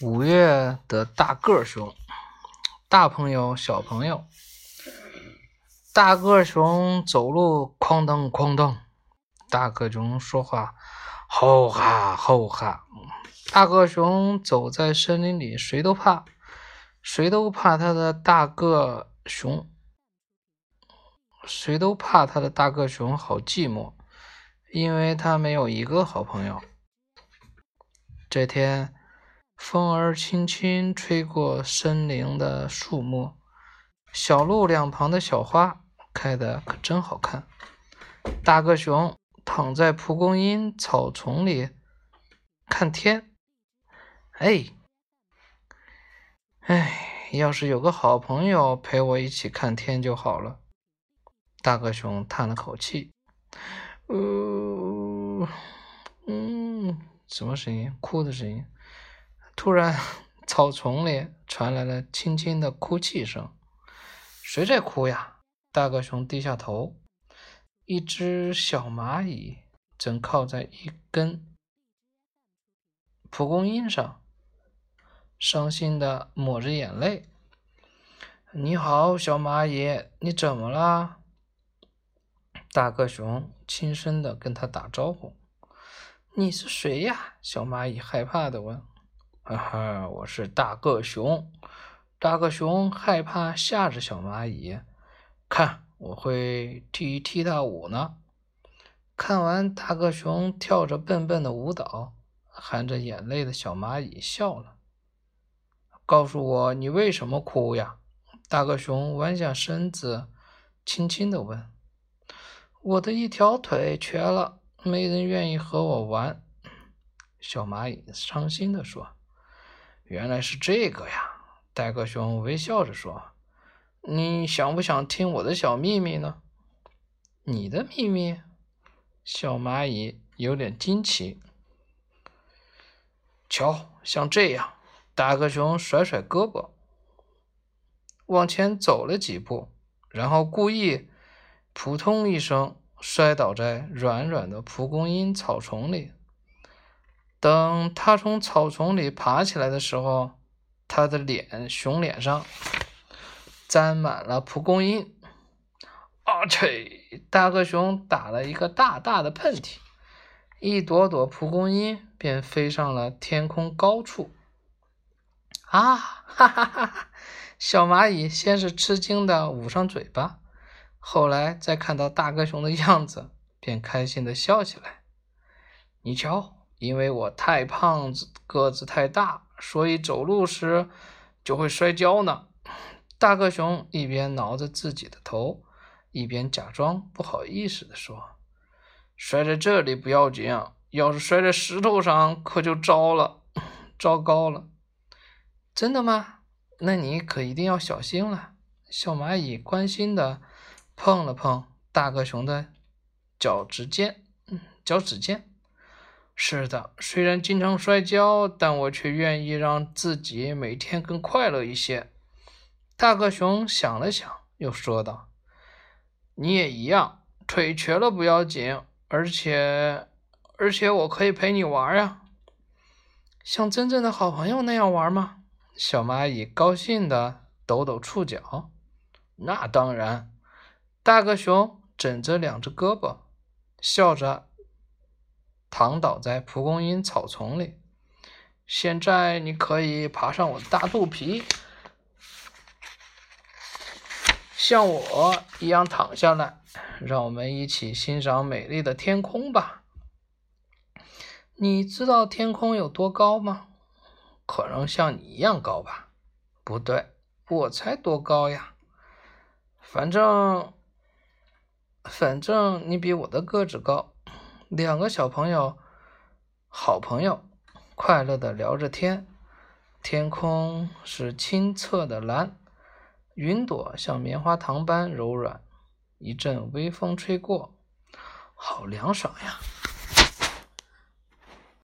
五月的大个熊，大朋友小朋友，大个熊走路哐当哐当，大个熊说话吼哈吼哈，大个熊走在森林里，谁都怕，谁都怕他的大个熊，谁都怕他的大个熊好寂寞，因为他没有一个好朋友。这天。风儿轻轻吹过森林的树木，小路两旁的小花开得可真好看。大个熊躺在蒲公英草丛里看天，哎，哎，要是有个好朋友陪我一起看天就好了。大个熊叹了口气，呃，嗯，什么声音？哭的声音。突然，草丛里传来了轻轻的哭泣声。谁在哭呀？大个熊低下头，一只小蚂蚁正靠在一根蒲公英上，伤心的抹着眼泪。你好，小蚂蚁，你怎么了？大个熊轻声的跟他打招呼。你是谁呀？小蚂蚁害怕的问。哈哈，我是大个熊。大个熊害怕吓着小蚂蚁，看我会踢踢踏舞呢。看完大个熊跳着笨笨的舞蹈，含着眼泪的小蚂蚁笑了。告诉我，你为什么哭呀？大个熊弯下身子，轻轻地问。我的一条腿瘸了，没人愿意和我玩。小蚂蚁伤心地说。原来是这个呀！大个熊微笑着说：“你想不想听我的小秘密呢？”你的秘密？小蚂蚁有点惊奇。瞧，像这样，大个熊甩甩胳膊，往前走了几步，然后故意“扑通”一声摔倒在软软的蒲公英草丛里。等他从草丛里爬起来的时候，他的脸熊脸上沾满了蒲公英。啊切！大个熊打了一个大大的喷嚏，一朵朵蒲公英便飞上了天空高处。啊哈哈哈！小蚂蚁先是吃惊的捂上嘴巴，后来再看到大个熊的样子，便开心的笑起来。你瞧。因为我太胖子，个子太大，所以走路时就会摔跤呢。大个熊一边挠着自己的头，一边假装不好意思地说：“摔在这里不要紧，要是摔在石头上，可就糟了，糟糕了。”真的吗？那你可一定要小心了。小蚂蚁关心地碰了碰大个熊的脚趾尖，脚趾尖。是的，虽然经常摔跤，但我却愿意让自己每天更快乐一些。大个熊想了想，又说道：“你也一样，腿瘸了不要紧，而且，而且我可以陪你玩呀，像真正的好朋友那样玩吗？”小蚂蚁高兴地抖抖触角。那当然。大个熊枕着两只胳膊，笑着。躺倒在蒲公英草丛里。现在你可以爬上我的大肚皮，像我一样躺下来。让我们一起欣赏美丽的天空吧。你知道天空有多高吗？可能像你一样高吧？不对，我才多高呀！反正，反正你比我的个子高。两个小朋友，好朋友，快乐的聊着天。天空是清澈的蓝，云朵像棉花糖般柔软。一阵微风吹过，好凉爽呀！